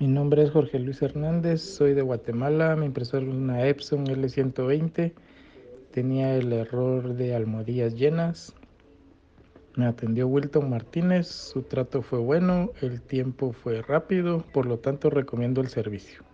Mi nombre es Jorge Luis Hernández, soy de Guatemala, mi impresora es una Epson L120, tenía el error de almohadillas llenas. Me atendió Wilton Martínez, su trato fue bueno, el tiempo fue rápido, por lo tanto recomiendo el servicio.